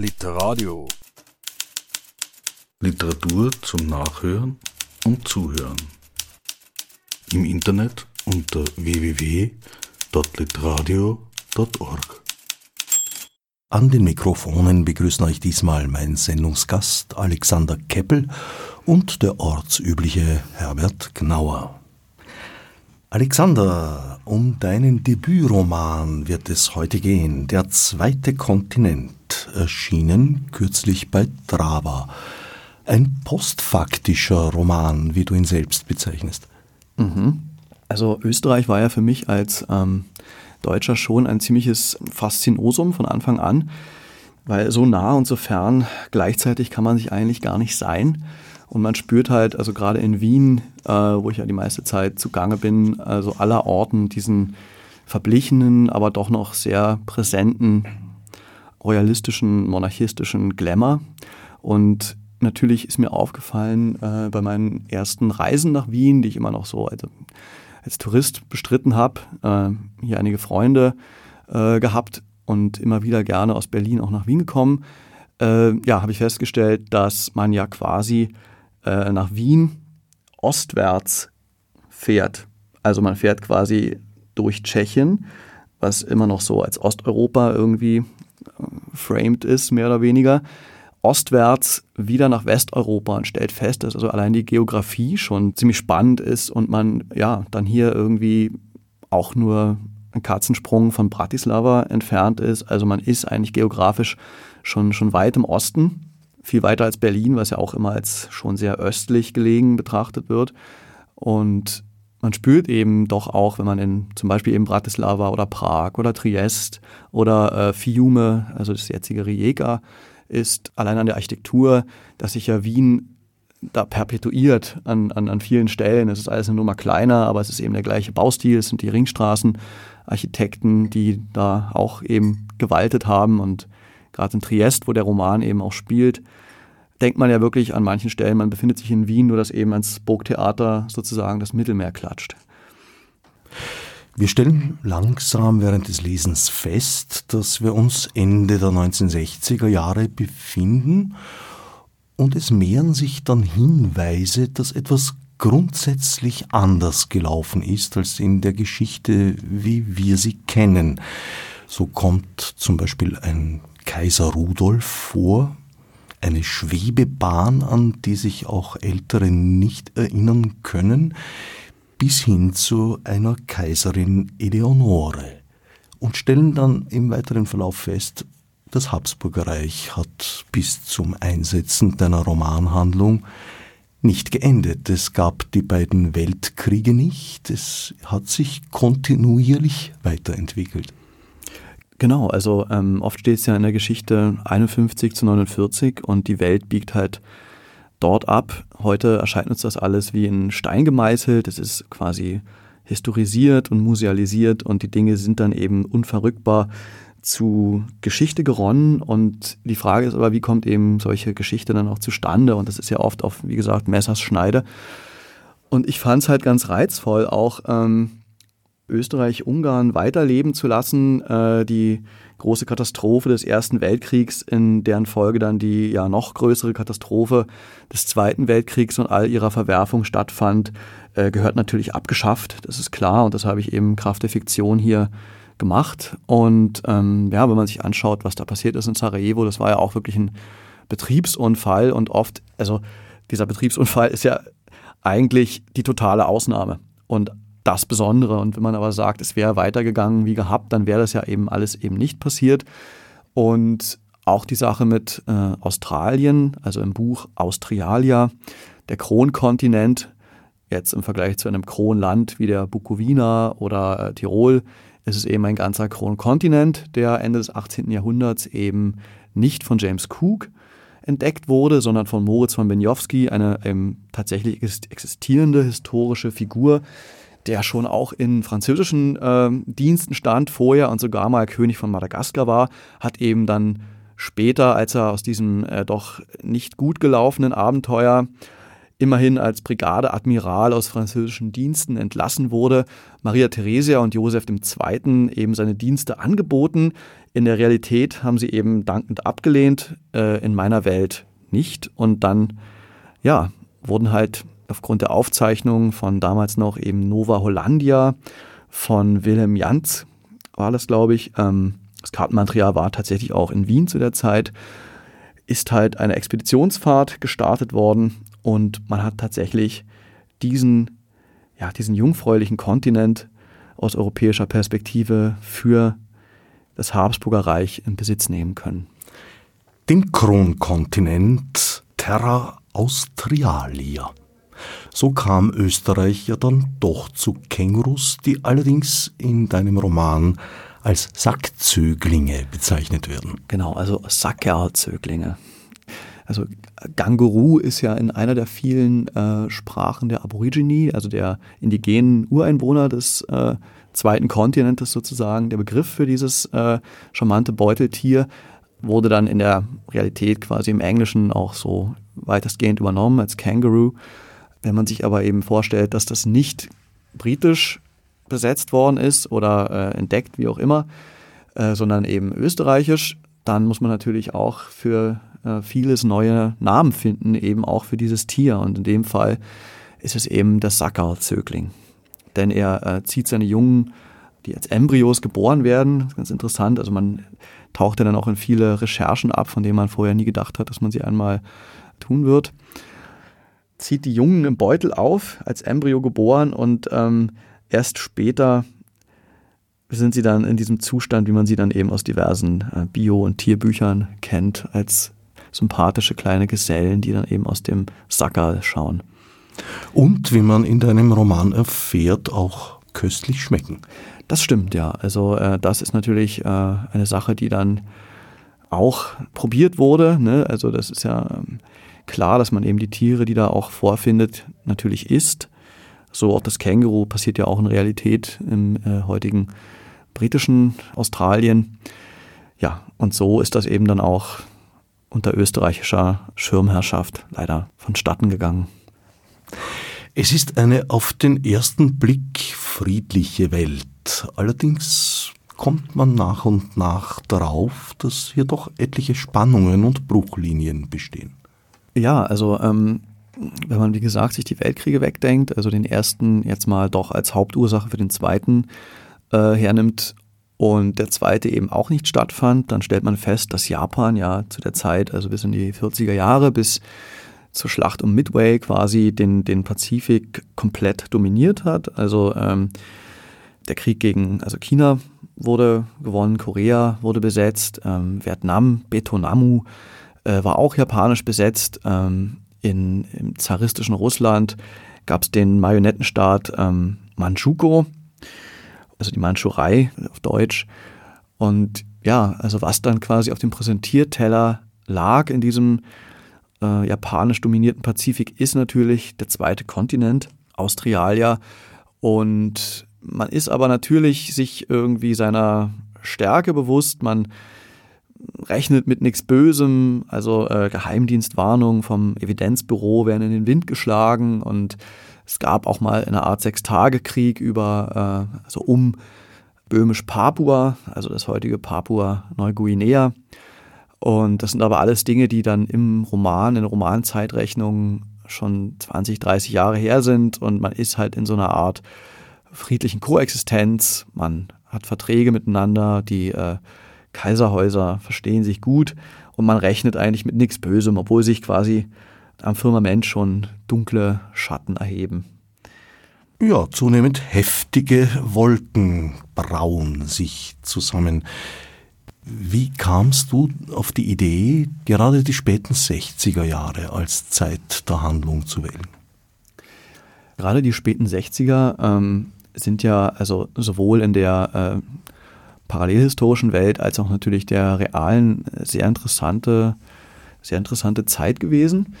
Literadio. Literatur zum Nachhören und Zuhören. Im Internet unter www.literadio.org. An den Mikrofonen begrüßen euch diesmal mein Sendungsgast Alexander Keppel und der ortsübliche Herbert Gnauer. Alexander, um deinen Debütroman wird es heute gehen. Der zweite Kontinent, erschienen kürzlich bei Drava. Ein postfaktischer Roman, wie du ihn selbst bezeichnest. Mhm. Also Österreich war ja für mich als ähm, Deutscher schon ein ziemliches Faszinosum von Anfang an, weil so nah und so fern gleichzeitig kann man sich eigentlich gar nicht sein. Und man spürt halt, also gerade in Wien, äh, wo ich ja die meiste Zeit zugange bin, also aller Orten diesen verblichenen, aber doch noch sehr präsenten royalistischen, monarchistischen Glamour. Und natürlich ist mir aufgefallen äh, bei meinen ersten Reisen nach Wien, die ich immer noch so also als Tourist bestritten habe, äh, hier einige Freunde äh, gehabt und immer wieder gerne aus Berlin auch nach Wien gekommen. Äh, ja, habe ich festgestellt, dass man ja quasi äh, nach Wien ostwärts fährt. Also man fährt quasi durch Tschechien, was immer noch so als Osteuropa irgendwie framed ist, mehr oder weniger, ostwärts wieder nach Westeuropa und stellt fest, dass also allein die Geografie schon ziemlich spannend ist und man ja dann hier irgendwie auch nur ein Katzensprung von Bratislava entfernt ist. Also man ist eigentlich geografisch schon, schon weit im Osten viel weiter als Berlin, was ja auch immer als schon sehr östlich gelegen betrachtet wird. Und man spürt eben doch auch, wenn man in zum Beispiel eben Bratislava oder Prag oder Triest oder äh, Fiume, also das jetzige Rijeka, ist allein an der Architektur, dass sich ja Wien da perpetuiert an, an, an vielen Stellen. Es ist alles eine Nummer kleiner, aber es ist eben der gleiche Baustil. Es sind die Ringstraßenarchitekten, die da auch eben gewaltet haben und gerade in Triest, wo der Roman eben auch spielt, denkt man ja wirklich an manchen Stellen, man befindet sich in Wien, nur dass eben ans Burgtheater sozusagen das Mittelmeer klatscht. Wir stellen langsam während des Lesens fest, dass wir uns Ende der 1960er Jahre befinden und es mehren sich dann Hinweise, dass etwas grundsätzlich anders gelaufen ist als in der Geschichte, wie wir sie kennen. So kommt zum Beispiel ein Kaiser Rudolf vor, eine Schwebebahn, an die sich auch Ältere nicht erinnern können, bis hin zu einer Kaiserin Eleonore und stellen dann im weiteren Verlauf fest, das Habsburgerreich hat bis zum Einsetzen deiner Romanhandlung nicht geendet. Es gab die beiden Weltkriege nicht, es hat sich kontinuierlich weiterentwickelt. Genau, also ähm, oft steht es ja in der Geschichte 51 zu 49 und die Welt biegt halt dort ab. Heute erscheint uns das alles wie in Stein gemeißelt. Es ist quasi historisiert und musealisiert und die Dinge sind dann eben unverrückbar zu Geschichte geronnen. Und die Frage ist aber, wie kommt eben solche Geschichte dann auch zustande? Und das ist ja oft auf, wie gesagt, Messers Schneide. Und ich fand es halt ganz reizvoll, auch ähm, Österreich-Ungarn weiterleben zu lassen. Äh, die große Katastrophe des Ersten Weltkriegs, in deren Folge dann die ja noch größere Katastrophe des Zweiten Weltkriegs und all ihrer Verwerfung stattfand, äh, gehört natürlich abgeschafft. Das ist klar und das habe ich eben Kraft der Fiktion hier gemacht. Und ähm, ja, wenn man sich anschaut, was da passiert ist in Sarajevo, das war ja auch wirklich ein Betriebsunfall und oft, also dieser Betriebsunfall ist ja eigentlich die totale Ausnahme. Und das Besondere. Und wenn man aber sagt, es wäre weitergegangen wie gehabt, dann wäre das ja eben alles eben nicht passiert. Und auch die Sache mit äh, Australien, also im Buch Australia, der Kronkontinent, jetzt im Vergleich zu einem Kronland wie der Bukowina oder äh, Tirol, ist es eben ein ganzer Kronkontinent, der Ende des 18. Jahrhunderts eben nicht von James Cook entdeckt wurde, sondern von Moritz von Benjowski, eine ähm, tatsächlich existierende historische Figur, der schon auch in französischen äh, Diensten stand vorher und sogar mal König von Madagaskar war, hat eben dann später, als er aus diesem äh, doch nicht gut gelaufenen Abenteuer immerhin als Brigadeadmiral aus französischen Diensten entlassen wurde, Maria Theresia und Josef II. eben seine Dienste angeboten. In der Realität haben sie eben dankend abgelehnt, äh, in meiner Welt nicht. Und dann, ja, wurden halt aufgrund der Aufzeichnungen von damals noch eben Nova Hollandia von Wilhelm Jantz, war das, glaube ich, ähm, das Kartenmaterial war tatsächlich auch in Wien zu der Zeit, ist halt eine Expeditionsfahrt gestartet worden und man hat tatsächlich diesen, ja, diesen jungfräulichen Kontinent aus europäischer Perspektive für das Habsburger Reich in Besitz nehmen können. Den Kronkontinent Terra Australia. So kam Österreich ja dann doch zu Kängurus, die allerdings in deinem Roman als Sackzöglinge bezeichnet werden. Genau, also Sackerlzöglinge. Also Ganguru ist ja in einer der vielen äh, Sprachen der Aborigine, also der indigenen Ureinwohner des äh, zweiten Kontinentes sozusagen. Der Begriff für dieses äh, charmante Beuteltier wurde dann in der Realität quasi im Englischen auch so weitestgehend übernommen als Kangaroo. Wenn man sich aber eben vorstellt, dass das nicht britisch besetzt worden ist oder äh, entdeckt, wie auch immer, äh, sondern eben österreichisch, dann muss man natürlich auch für äh, vieles neue Namen finden, eben auch für dieses Tier. Und in dem Fall ist es eben der Sackerl-Zögling. Denn er äh, zieht seine Jungen, die als Embryos geboren werden, das ist ganz interessant. Also man taucht ja dann auch in viele Recherchen ab, von denen man vorher nie gedacht hat, dass man sie einmal tun wird. Zieht die Jungen im Beutel auf, als Embryo geboren und ähm, erst später sind sie dann in diesem Zustand, wie man sie dann eben aus diversen äh, Bio- und Tierbüchern kennt, als sympathische kleine Gesellen, die dann eben aus dem Sackerl schauen. Und wie man in deinem Roman erfährt, auch köstlich schmecken. Das stimmt, ja. Also äh, das ist natürlich äh, eine Sache, die dann auch probiert wurde. Ne? Also das ist ja ähm, klar, dass man eben die Tiere, die da auch vorfindet, natürlich isst. So auch das Känguru passiert ja auch in Realität im äh, heutigen britischen Australien. Ja, und so ist das eben dann auch unter österreichischer Schirmherrschaft leider vonstatten gegangen. Es ist eine auf den ersten Blick friedliche Welt. Allerdings kommt man nach und nach darauf, dass hier doch etliche Spannungen und Bruchlinien bestehen. Ja, also ähm, wenn man wie gesagt sich die Weltkriege wegdenkt, also den ersten jetzt mal doch als Hauptursache für den zweiten äh, hernimmt und der zweite eben auch nicht stattfand, dann stellt man fest, dass Japan ja zu der Zeit, also bis in die 40er Jahre, bis zur Schlacht um Midway quasi den, den Pazifik komplett dominiert hat. Also ähm, der Krieg gegen also China wurde gewonnen, Korea wurde besetzt, ähm, Vietnam, Betonamu äh, war auch japanisch besetzt. Ähm, in, Im zaristischen Russland gab es den Marionettenstaat ähm, Manchukuo, also die Mandschurei auf Deutsch. Und ja, also was dann quasi auf dem Präsentierteller lag in diesem äh, japanisch dominierten Pazifik, ist natürlich der zweite Kontinent, Australia. Und man ist aber natürlich sich irgendwie seiner Stärke bewusst. Man rechnet mit nichts Bösem, also äh, Geheimdienstwarnungen vom Evidenzbüro werden in den Wind geschlagen und es gab auch mal eine Art Sechstagekrieg über, äh, also um Böhmisch-Papua, also das heutige Papua-Neuguinea. Und das sind aber alles Dinge, die dann im Roman, in der Romanzeitrechnung schon 20, 30 Jahre her sind und man ist halt in so einer Art friedlichen Koexistenz. Man hat Verträge miteinander, die äh, Kaiserhäuser verstehen sich gut und man rechnet eigentlich mit nichts Bösem, obwohl sich quasi am Firmament schon dunkle Schatten erheben. Ja, zunehmend heftige Wolken brauen sich zusammen. Wie kamst du auf die Idee, gerade die späten 60er Jahre als Zeit der Handlung zu wählen? Gerade die späten 60er ähm, sind ja also sowohl in der äh, parallelhistorischen Welt als auch natürlich der realen sehr interessante, sehr interessante Zeit gewesen.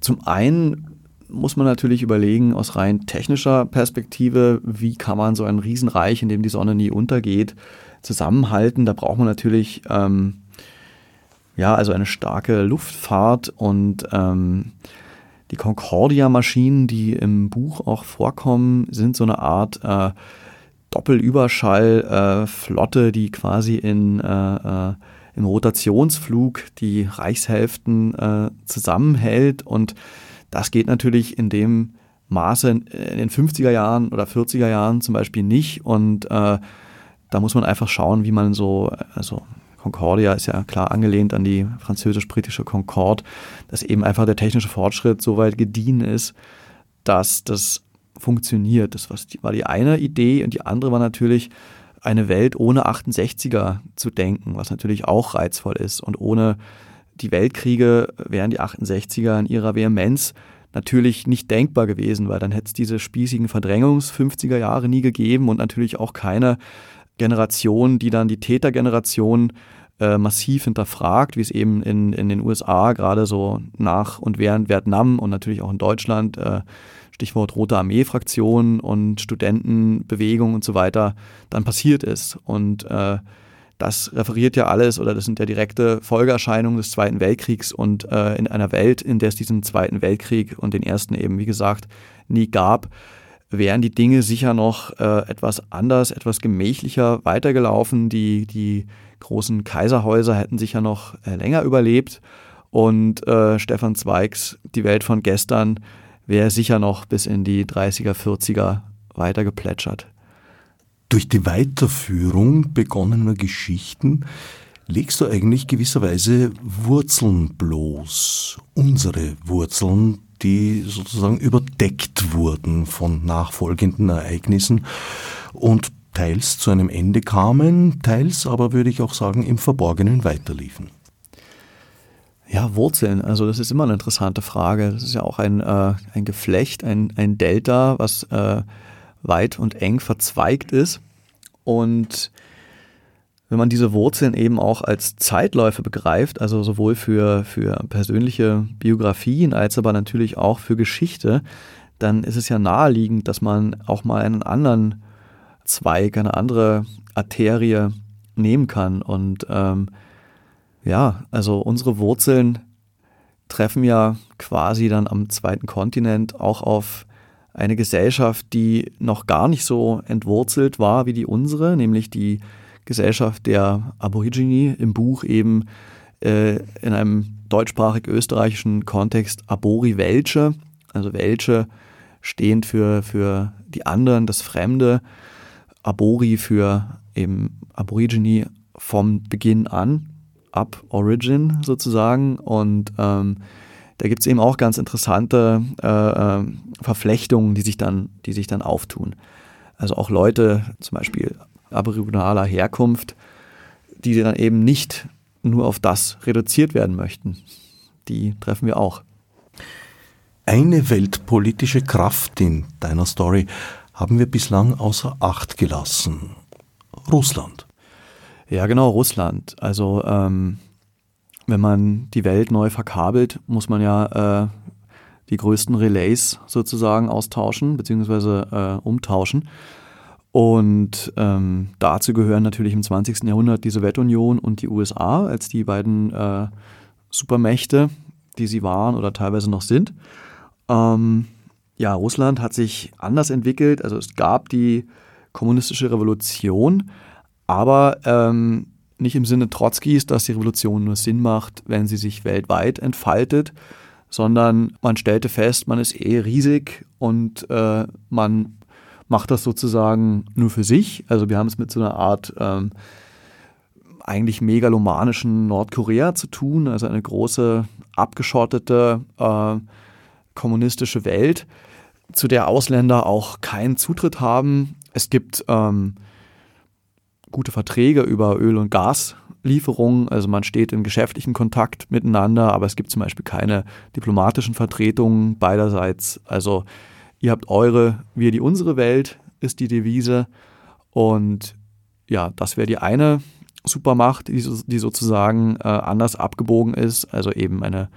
Zum einen muss man natürlich überlegen, aus rein technischer Perspektive, wie kann man so ein Riesenreich, in dem die Sonne nie untergeht, zusammenhalten. Da braucht man natürlich ähm, ja, also eine starke Luftfahrt und ähm, die Concordia-Maschinen, die im Buch auch vorkommen, sind so eine Art äh, Doppelüberschallflotte, äh, die quasi in, äh, äh, im Rotationsflug die Reichshälften äh, zusammenhält. Und das geht natürlich in dem Maße in den 50er Jahren oder 40er Jahren zum Beispiel nicht. Und äh, da muss man einfach schauen, wie man so, also Concordia ist ja klar angelehnt an die französisch-britische Concorde, dass eben einfach der technische Fortschritt so weit gediehen ist, dass das funktioniert. Das war die eine Idee und die andere war natürlich, eine Welt ohne 68er zu denken, was natürlich auch reizvoll ist. Und ohne die Weltkriege wären die 68er in ihrer Vehemenz natürlich nicht denkbar gewesen, weil dann hätte es diese spießigen Verdrängungs-50er Jahre nie gegeben und natürlich auch keine Generation, die dann die Tätergeneration äh, massiv hinterfragt, wie es eben in, in den USA gerade so nach und während Vietnam und natürlich auch in Deutschland, äh, Stichwort Rote Armee-Fraktion und Studentenbewegung und so weiter, dann passiert ist. Und äh, das referiert ja alles oder das sind ja direkte Folgeerscheinungen des Zweiten Weltkriegs und äh, in einer Welt, in der es diesen Zweiten Weltkrieg und den ersten eben, wie gesagt, nie gab, wären die Dinge sicher noch äh, etwas anders, etwas gemächlicher weitergelaufen. Die, die großen Kaiserhäuser hätten sicher noch äh, länger überlebt. Und äh, Stefan Zweigs Die Welt von gestern wäre sicher noch bis in die 30er, 40er weitergeplätschert. Durch die Weiterführung begonnener Geschichten legst du eigentlich gewisserweise Wurzeln bloß, unsere Wurzeln, die sozusagen überdeckt wurden von nachfolgenden Ereignissen und teils zu einem Ende kamen, teils aber würde ich auch sagen im Verborgenen weiterliefen. Ja, Wurzeln, also das ist immer eine interessante Frage. Das ist ja auch ein, äh, ein Geflecht, ein, ein Delta, was äh, weit und eng verzweigt ist. Und wenn man diese Wurzeln eben auch als Zeitläufe begreift, also sowohl für, für persönliche Biografien als aber natürlich auch für Geschichte, dann ist es ja naheliegend, dass man auch mal einen anderen Zweig, eine andere Arterie nehmen kann. Und ähm, ja, also unsere Wurzeln treffen ja quasi dann am zweiten Kontinent auch auf eine Gesellschaft, die noch gar nicht so entwurzelt war wie die unsere, nämlich die Gesellschaft der Aborigine im Buch eben äh, in einem deutschsprachig-österreichischen Kontext Abori Welche, also Welche stehend für, für die anderen, das Fremde, Abori für eben Aborigine vom Beginn an, ab Origin sozusagen und ähm, da gibt es eben auch ganz interessante äh, äh, Verflechtungen, die sich, dann, die sich dann auftun. Also auch Leute, zum Beispiel aboriginale Herkunft, die dann eben nicht nur auf das reduziert werden möchten. Die treffen wir auch. Eine weltpolitische Kraft in deiner Story haben wir bislang außer Acht gelassen. Russland. Ja, genau, Russland. Also ähm, wenn man die Welt neu verkabelt, muss man ja äh, die größten Relays sozusagen austauschen bzw. Äh, umtauschen. Und ähm, dazu gehören natürlich im 20. Jahrhundert die Sowjetunion und die USA als die beiden äh, Supermächte, die sie waren oder teilweise noch sind. Ähm, ja, Russland hat sich anders entwickelt. Also es gab die kommunistische Revolution, aber ähm, nicht im Sinne Trotzkis, dass die Revolution nur Sinn macht, wenn sie sich weltweit entfaltet, sondern man stellte fest, man ist eh riesig und äh, man macht das sozusagen nur für sich. Also wir haben es mit so einer Art ähm, eigentlich megalomanischen Nordkorea zu tun, also eine große abgeschottete äh, kommunistische Welt, zu der Ausländer auch keinen Zutritt haben. Es gibt ähm, gute Verträge über Öl- und Gaslieferungen, also man steht in geschäftlichen Kontakt miteinander, aber es gibt zum Beispiel keine diplomatischen Vertretungen beiderseits. Also ihr habt eure, wir die unsere Welt, ist die Devise. Und ja, das wäre die eine Supermacht, die, die sozusagen äh, anders abgebogen ist, also eben eine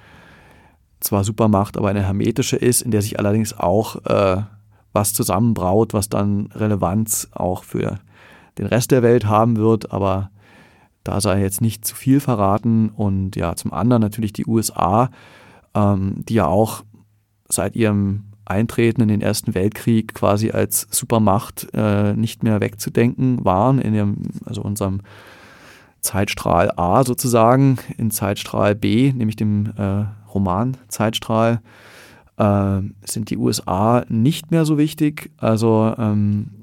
zwar Supermacht, aber eine hermetische ist, in der sich allerdings auch äh, was zusammenbraut, was dann Relevanz auch für den Rest der Welt haben wird, aber da sei jetzt nicht zu viel verraten. Und ja, zum anderen natürlich die USA, ähm, die ja auch seit ihrem Eintreten in den Ersten Weltkrieg quasi als Supermacht äh, nicht mehr wegzudenken waren, in dem, also unserem Zeitstrahl A sozusagen, in Zeitstrahl B, nämlich dem äh, Roman-Zeitstrahl, äh, sind die USA nicht mehr so wichtig. Also ähm,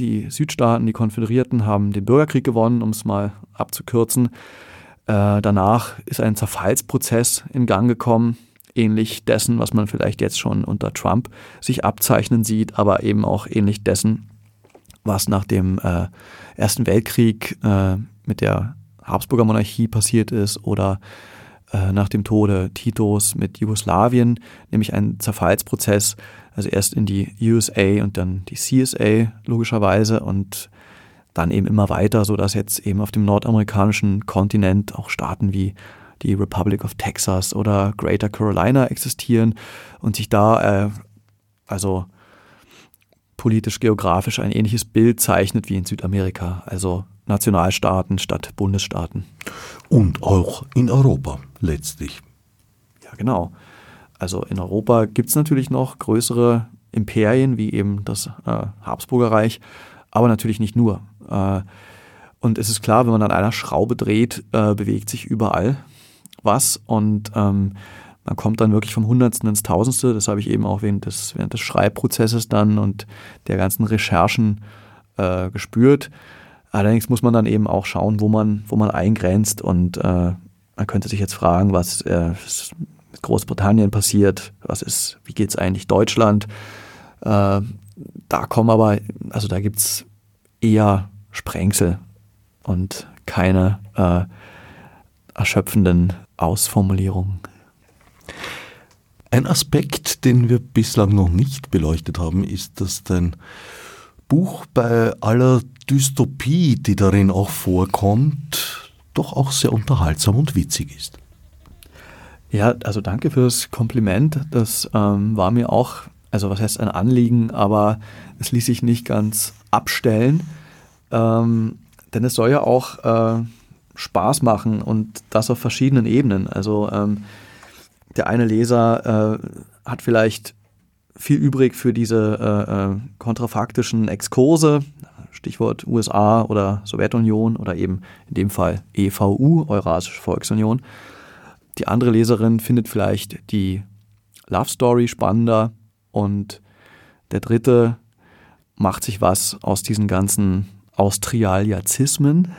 die Südstaaten, die Konföderierten haben den Bürgerkrieg gewonnen, um es mal abzukürzen. Äh, danach ist ein Zerfallsprozess in Gang gekommen, ähnlich dessen, was man vielleicht jetzt schon unter Trump sich abzeichnen sieht, aber eben auch ähnlich dessen, was nach dem äh, Ersten Weltkrieg äh, mit der Habsburger Monarchie passiert ist oder äh, nach dem Tode Titos mit Jugoslawien, nämlich ein Zerfallsprozess, also erst in die USA und dann die CSA logischerweise und dann eben immer weiter, sodass jetzt eben auf dem nordamerikanischen Kontinent auch Staaten wie die Republic of Texas oder Greater Carolina existieren und sich da äh, also politisch-geografisch ein ähnliches Bild zeichnet wie in Südamerika, also Nationalstaaten statt Bundesstaaten. Und auch in Europa letztlich. Ja, genau. Also in Europa gibt es natürlich noch größere Imperien wie eben das äh, Habsburger aber natürlich nicht nur. Äh, und es ist klar, wenn man an einer Schraube dreht, äh, bewegt sich überall was und ähm, man kommt dann wirklich vom Hundertsten ins Tausendste. Das habe ich eben auch während des, während des Schreibprozesses dann und der ganzen Recherchen äh, gespürt. Allerdings muss man dann eben auch schauen, wo man, wo man eingrenzt und äh, man könnte sich jetzt fragen, was äh, mit Großbritannien passiert, was ist, wie geht es eigentlich Deutschland? Äh, da kommen aber, also da gibt es eher Sprengsel und keine äh, erschöpfenden Ausformulierungen. Ein Aspekt, den wir bislang noch nicht beleuchtet haben, ist, dass dein Buch bei aller Dystopie, die darin auch vorkommt, doch auch sehr unterhaltsam und witzig ist. Ja, also danke fürs Kompliment. Das ähm, war mir auch, also was heißt ein Anliegen, aber es ließ sich nicht ganz abstellen. Ähm, denn es soll ja auch äh, Spaß machen und das auf verschiedenen Ebenen. Also ähm, der eine Leser äh, hat vielleicht viel übrig für diese äh, äh, kontrafaktischen Exkurse, Stichwort USA oder Sowjetunion oder eben in dem Fall EVU, Eurasische Volksunion. Die andere Leserin findet vielleicht die Love Story spannender und der dritte macht sich was aus diesen ganzen Austrialiazismen.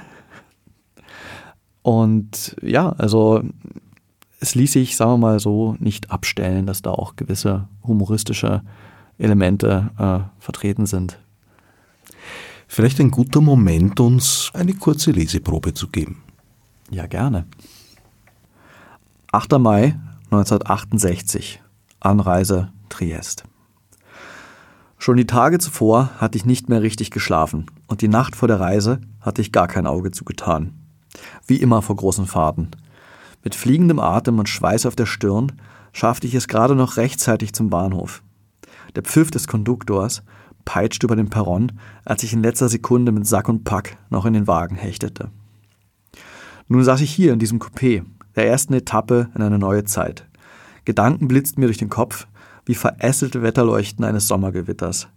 Und ja, also es ließ sich, sagen wir mal so, nicht abstellen, dass da auch gewisse humoristische Elemente äh, vertreten sind. Vielleicht ein guter Moment, uns eine kurze Leseprobe zu geben. Ja, gerne. 8. Mai 1968. Anreise Triest. Schon die Tage zuvor hatte ich nicht mehr richtig geschlafen und die Nacht vor der Reise hatte ich gar kein Auge zugetan. Wie immer vor großen Fahrten. Mit fliegendem Atem und Schweiß auf der Stirn schaffte ich es gerade noch rechtzeitig zum Bahnhof. Der Pfiff des Konduktors peitscht über den Perron, als ich in letzter Sekunde mit Sack und Pack noch in den Wagen hechtete. Nun saß ich hier in diesem Coupé, der ersten Etappe in eine neue Zeit. Gedanken blitzten mir durch den Kopf, wie verästelte Wetterleuchten eines Sommergewitters.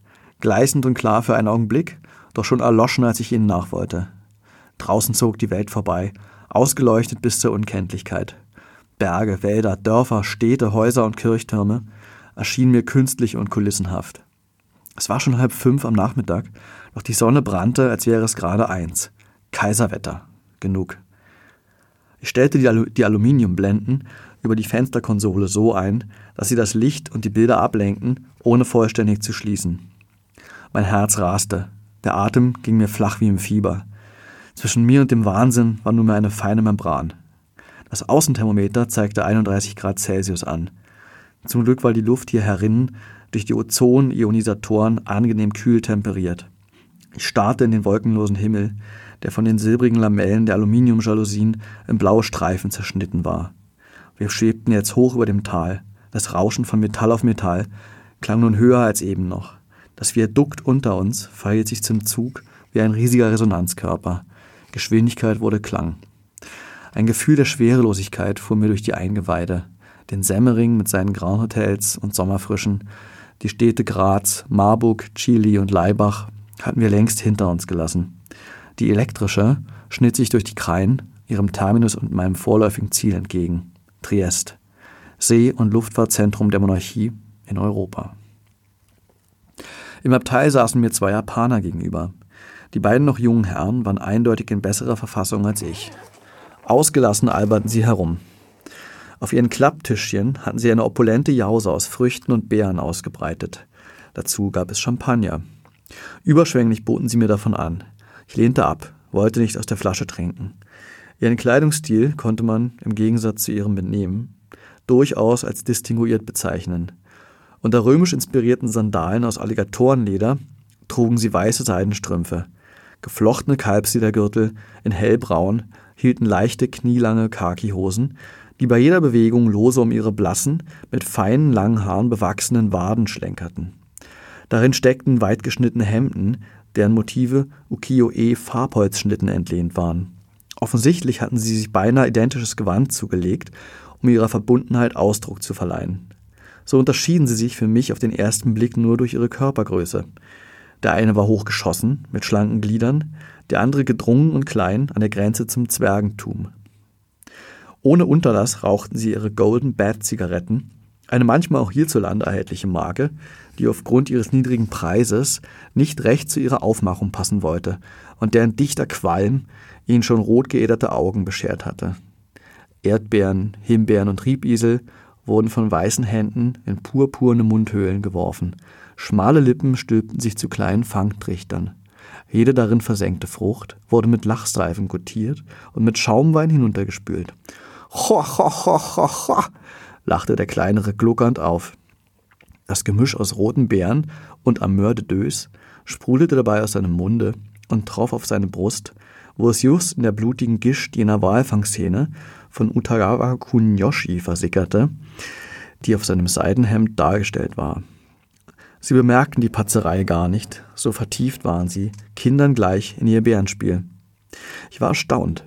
Gleißend und klar für einen Augenblick, doch schon erloschen, als ich ihnen nachwollte. Draußen zog die Welt vorbei, ausgeleuchtet bis zur Unkenntlichkeit. Berge, Wälder, Dörfer, Städte, Häuser und Kirchtürme erschienen mir künstlich und kulissenhaft. Es war schon halb fünf am Nachmittag, doch die Sonne brannte, als wäre es gerade eins. Kaiserwetter. Genug. Ich stellte die, Alu die Aluminiumblenden über die Fensterkonsole so ein, dass sie das Licht und die Bilder ablenken, ohne vollständig zu schließen. Mein Herz raste. Der Atem ging mir flach wie im Fieber. Zwischen mir und dem Wahnsinn war nur mehr eine feine Membran. Das Außenthermometer zeigte 31 Grad Celsius an. Zum Glück war die Luft hier herinnen durch die Ozon-Ionisatoren angenehm kühl temperiert. Ich starrte in den wolkenlosen Himmel, der von den silbrigen Lamellen der Aluminiumjalousien in blaue Streifen zerschnitten war. Wir schwebten jetzt hoch über dem Tal. Das Rauschen von Metall auf Metall klang nun höher als eben noch. Das Viadukt unter uns verhielt sich zum Zug wie ein riesiger Resonanzkörper. Geschwindigkeit wurde Klang. Ein Gefühl der Schwerelosigkeit fuhr mir durch die Eingeweide. Den Semmering mit seinen Grauen Hotels und Sommerfrischen Die Städte Graz, Marburg, Chili und Laibach hatten wir längst hinter uns gelassen. Die elektrische schnitt sich durch die Krain, ihrem Terminus und meinem vorläufigen Ziel entgegen, Triest, See- und Luftfahrtzentrum der Monarchie in Europa. Im Abteil saßen mir zwei Japaner gegenüber. Die beiden noch jungen Herren waren eindeutig in besserer Verfassung als ich. Ausgelassen alberten sie herum. Auf ihren Klapptischchen hatten sie eine opulente Jause aus Früchten und Beeren ausgebreitet. Dazu gab es Champagner. Überschwänglich boten sie mir davon an. Ich lehnte ab, wollte nicht aus der Flasche trinken. Ihren Kleidungsstil konnte man, im Gegensatz zu ihrem Benehmen, durchaus als distinguiert bezeichnen. Unter römisch inspirierten Sandalen aus Alligatorenleder trugen sie weiße Seidenstrümpfe. Geflochtene Kalbsledergürtel in hellbraun hielten leichte, knielange Khakihosen, die bei jeder Bewegung lose um ihre blassen, mit feinen, langen Haaren bewachsenen Waden schlenkerten. Darin steckten weitgeschnittene Hemden, deren Motive Ukiyo-e-Farbholzschnitten entlehnt waren. Offensichtlich hatten sie sich beinahe identisches Gewand zugelegt, um ihrer Verbundenheit Ausdruck zu verleihen. So unterschieden sie sich für mich auf den ersten Blick nur durch ihre Körpergröße. Der eine war hochgeschossen, mit schlanken Gliedern, der andere gedrungen und klein an der Grenze zum Zwergentum. Ohne Unterlass rauchten sie ihre Golden Bat Zigaretten, eine manchmal auch hierzulande erhältliche Marke, die aufgrund ihres niedrigen Preises nicht recht zu ihrer Aufmachung passen wollte und deren dichter Qualm ihnen schon rot geäderte Augen beschert hatte. Erdbeeren, Himbeeren und Riebisel wurden von weißen Händen in purpurne Mundhöhlen geworfen. Schmale Lippen stülpten sich zu kleinen Fangtrichtern. Jede darin versenkte Frucht wurde mit Lachstreifen gutiert und mit Schaumwein hinuntergespült. Ho, ho, ho, ho, ho, lachte der Kleinere gluckernd auf. Das Gemisch aus roten Beeren und Ameur de Dös sprudelte dabei aus seinem Munde und traf auf seine Brust, wo es just in der blutigen Gischt jener Walfangszene von Utagawa Kunyoshi versickerte, die auf seinem Seidenhemd dargestellt war. Sie bemerkten die Patzerei gar nicht, so vertieft waren sie, Kindern gleich in ihr Bärenspiel. Ich war erstaunt.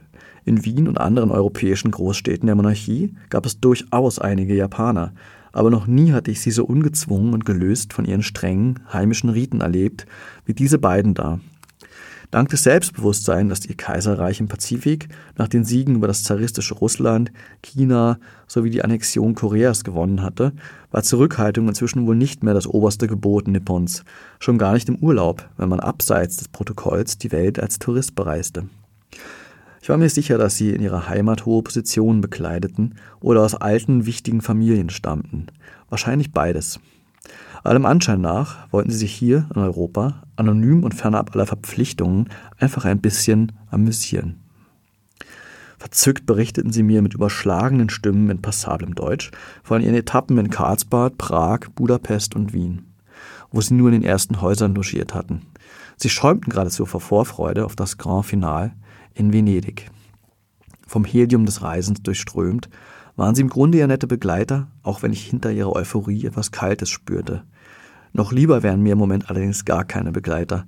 In Wien und anderen europäischen Großstädten der Monarchie gab es durchaus einige Japaner, aber noch nie hatte ich sie so ungezwungen und gelöst von ihren strengen, heimischen Riten erlebt, wie diese beiden da. Dank des Selbstbewusstseins, das ihr Kaiserreich im Pazifik nach den Siegen über das zaristische Russland, China sowie die Annexion Koreas gewonnen hatte, war Zurückhaltung inzwischen wohl nicht mehr das oberste Gebot Nippons, schon gar nicht im Urlaub, wenn man abseits des Protokolls die Welt als Tourist bereiste. Ich war mir sicher, dass sie in ihrer Heimat hohe Positionen bekleideten oder aus alten, wichtigen Familien stammten. Wahrscheinlich beides. Allem Anschein nach wollten sie sich hier in Europa, anonym und fernab aller Verpflichtungen, einfach ein bisschen amüsieren. Verzückt berichteten sie mir mit überschlagenen Stimmen in passablem Deutsch von ihren Etappen in Karlsbad, Prag, Budapest und Wien, wo sie nur in den ersten Häusern logiert hatten. Sie schäumten geradezu vor Vorfreude auf das Grand Finale in Venedig. Vom Helium des Reisens durchströmt, waren sie im Grunde ja nette Begleiter, auch wenn ich hinter ihrer Euphorie etwas Kaltes spürte. Noch lieber wären mir im Moment allerdings gar keine Begleiter.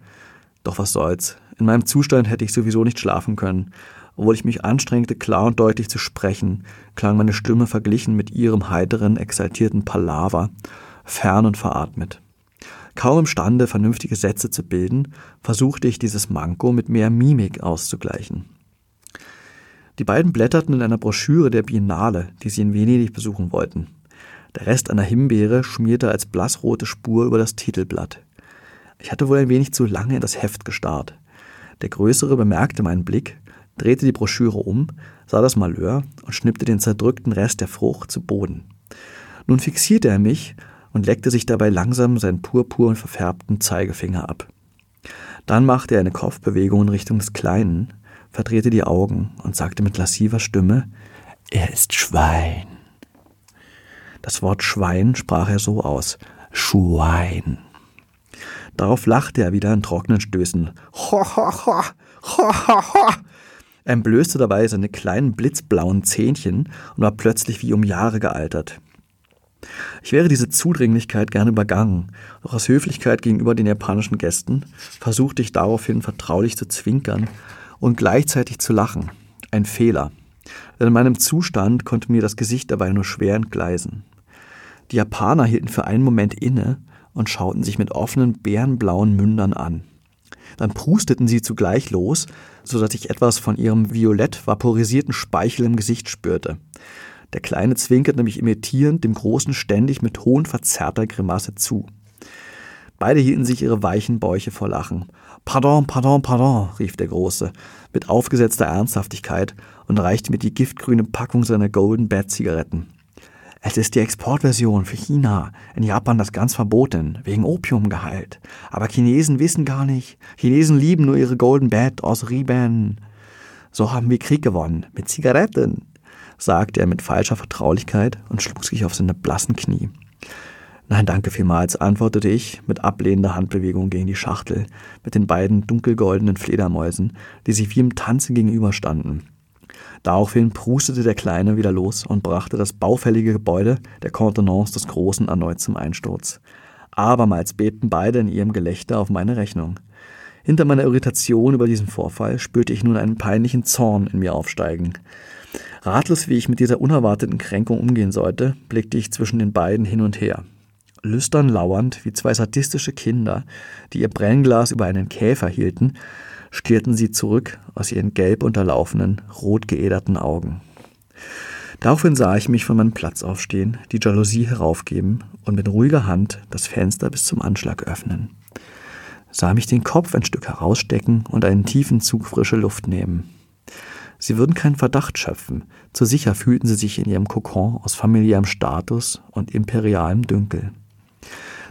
Doch was soll's. In meinem Zustand hätte ich sowieso nicht schlafen können. Obwohl ich mich anstrengte, klar und deutlich zu sprechen, klang meine Stimme verglichen mit ihrem heiteren, exaltierten Palaver, fern und veratmet. Kaum imstande, vernünftige Sätze zu bilden, versuchte ich dieses Manko mit mehr Mimik auszugleichen. Die beiden blätterten in einer Broschüre der Biennale, die sie in Venedig besuchen wollten. Der Rest einer Himbeere schmierte als blassrote Spur über das Titelblatt. Ich hatte wohl ein wenig zu lange in das Heft gestarrt. Der Größere bemerkte meinen Blick, drehte die Broschüre um, sah das Malheur und schnippte den zerdrückten Rest der Frucht zu Boden. Nun fixierte er mich und leckte sich dabei langsam seinen purpur verfärbten Zeigefinger ab. Dann machte er eine Kopfbewegung in Richtung des Kleinen, verdrehte die Augen und sagte mit lassiver Stimme, er ist Schwein. Das Wort Schwein sprach er so aus. Schwein. Darauf lachte er wieder in trockenen Stößen. Ho, ho, ho, ho, ho, ho. Er entblößte dabei seine kleinen blitzblauen Zähnchen und war plötzlich wie um Jahre gealtert. Ich wäre diese Zudringlichkeit gerne übergangen, doch aus Höflichkeit gegenüber den japanischen Gästen versuchte ich daraufhin vertraulich zu zwinkern und gleichzeitig zu lachen. Ein Fehler. Denn in meinem Zustand konnte mir das Gesicht dabei nur schwer entgleisen. Die Japaner hielten für einen Moment inne und schauten sich mit offenen, bärenblauen Mündern an. Dann prusteten sie zugleich los, so dass ich etwas von ihrem violett vaporisierten Speichel im Gesicht spürte. Der Kleine zwinkerte mich imitierend dem Großen ständig mit hohn verzerrter Grimasse zu. Beide hielten sich ihre weichen Bäuche vor Lachen. Pardon, pardon, pardon, rief der Große mit aufgesetzter Ernsthaftigkeit und reichte mir die giftgrüne Packung seiner Golden Bad Zigaretten. Es ist die Exportversion für China. In Japan das ganz verboten, wegen Opiumgehalt. Aber Chinesen wissen gar nicht. Chinesen lieben nur ihre Golden Bad aus Rieben. So haben wir Krieg gewonnen. Mit Zigaretten, sagte er mit falscher Vertraulichkeit und schlug sich auf seine blassen Knie. Nein, danke vielmals, antwortete ich mit ablehnender Handbewegung gegen die Schachtel mit den beiden dunkelgoldenen Fledermäusen, die sich wie im Tanze gegenüberstanden. Daraufhin prustete der Kleine wieder los und brachte das baufällige Gebäude der Contenance des Großen erneut zum Einsturz. Abermals bebten beide in ihrem Gelächter auf meine Rechnung. Hinter meiner Irritation über diesen Vorfall spürte ich nun einen peinlichen Zorn in mir aufsteigen. Ratlos, wie ich mit dieser unerwarteten Kränkung umgehen sollte, blickte ich zwischen den beiden hin und her. Lüstern lauernd, wie zwei sadistische Kinder, die ihr Brennglas über einen Käfer hielten, stierten sie zurück aus ihren gelb unterlaufenen, rot geäderten Augen. Daraufhin sah ich mich von meinem Platz aufstehen, die Jalousie heraufgeben und mit ruhiger Hand das Fenster bis zum Anschlag öffnen. Sah mich den Kopf ein Stück herausstecken und einen tiefen Zug frische Luft nehmen. Sie würden keinen Verdacht schöpfen, zu sicher fühlten sie sich in ihrem Kokon aus familiärem Status und imperialem Dünkel.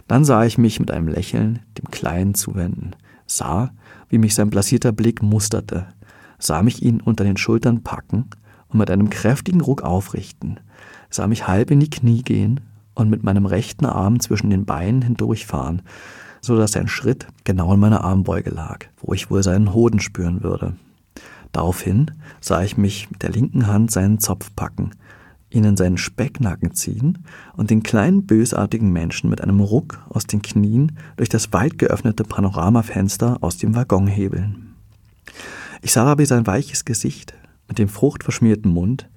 Dann sah ich mich mit einem Lächeln dem Kleinen zuwenden, sah, wie mich sein blasierter Blick musterte, sah mich ihn unter den Schultern packen und mit einem kräftigen Ruck aufrichten, sah mich halb in die Knie gehen und mit meinem rechten Arm zwischen den Beinen hindurchfahren, so dass sein Schritt genau in meiner Armbeuge lag, wo ich wohl seinen Hoden spüren würde. Daraufhin sah ich mich mit der linken Hand seinen Zopf packen, ihn in seinen Specknacken ziehen und den kleinen bösartigen Menschen mit einem Ruck aus den Knien durch das weit geöffnete Panoramafenster aus dem Waggon hebeln. Ich sah dabei sein weiches Gesicht mit dem fruchtverschmierten Mund,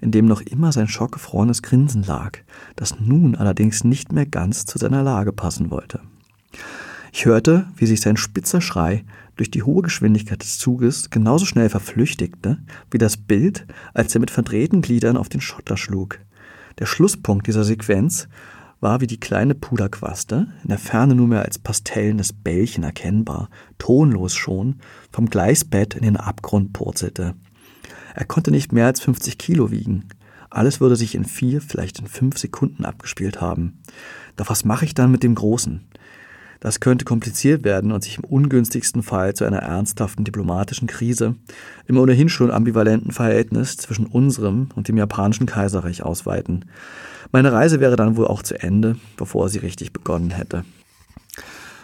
in dem noch immer sein schockgefrorenes Grinsen lag, das nun allerdings nicht mehr ganz zu seiner Lage passen wollte. Ich hörte, wie sich sein spitzer Schrei durch die hohe Geschwindigkeit des Zuges genauso schnell verflüchtigte, wie das Bild, als er mit verdrehten Gliedern auf den Schotter schlug. Der Schlusspunkt dieser Sequenz war wie die kleine Puderquaste, in der Ferne nur mehr als pastellenes Bällchen erkennbar, tonlos schon, vom Gleisbett in den Abgrund purzelte. Er konnte nicht mehr als 50 Kilo wiegen. Alles würde sich in vier, vielleicht in fünf Sekunden abgespielt haben. Doch was mache ich dann mit dem Großen? Das könnte kompliziert werden und sich im ungünstigsten Fall zu einer ernsthaften diplomatischen Krise im ohnehin schon ambivalenten Verhältnis zwischen unserem und dem japanischen Kaiserreich ausweiten. Meine Reise wäre dann wohl auch zu Ende, bevor sie richtig begonnen hätte.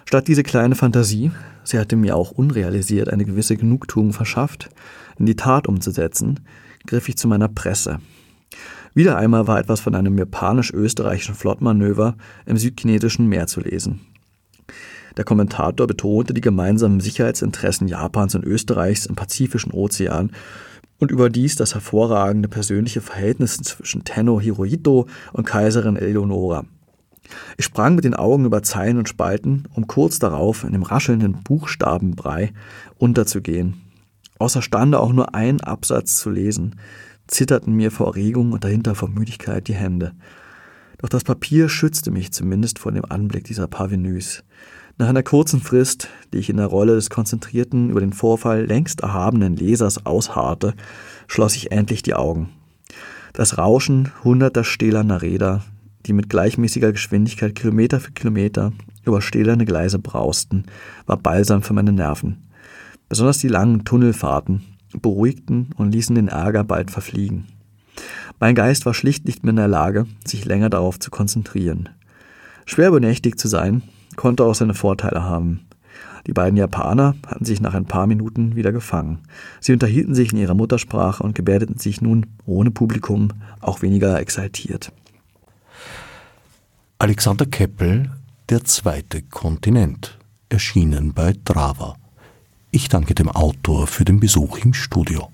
Statt diese kleine Fantasie, sie hatte mir auch unrealisiert eine gewisse Genugtuung verschafft, in die Tat umzusetzen, griff ich zu meiner Presse. Wieder einmal war etwas von einem japanisch-österreichischen Flottmanöver im südchinesischen Meer zu lesen. Der Kommentator betonte die gemeinsamen Sicherheitsinteressen Japans und Österreichs im Pazifischen Ozean und überdies das hervorragende persönliche Verhältnis zwischen Tenno Hirohito und Kaiserin Eleonora. Ich sprang mit den Augen über Zeilen und Spalten, um kurz darauf in dem raschelnden Buchstabenbrei unterzugehen. Außerstande auch nur einen Absatz zu lesen, zitterten mir vor Erregung und dahinter vor Müdigkeit die Hände. Doch das Papier schützte mich zumindest vor dem Anblick dieser Parvenus. Nach einer kurzen Frist, die ich in der Rolle des konzentrierten, über den Vorfall längst erhabenen Lesers ausharrte, schloss ich endlich die Augen. Das Rauschen hunderter stählerner Räder, die mit gleichmäßiger Geschwindigkeit Kilometer für Kilometer über stählerne Gleise brausten, war balsam für meine Nerven. Besonders die langen Tunnelfahrten beruhigten und ließen den Ärger bald verfliegen. Mein Geist war schlicht nicht mehr in der Lage, sich länger darauf zu konzentrieren. Schwer benächtigt zu sein, konnte auch seine Vorteile haben. Die beiden Japaner hatten sich nach ein paar Minuten wieder gefangen. Sie unterhielten sich in ihrer Muttersprache und gebärdeten sich nun ohne Publikum auch weniger exaltiert. Alexander Keppel, Der zweite Kontinent, erschienen bei Drava. Ich danke dem Autor für den Besuch im Studio.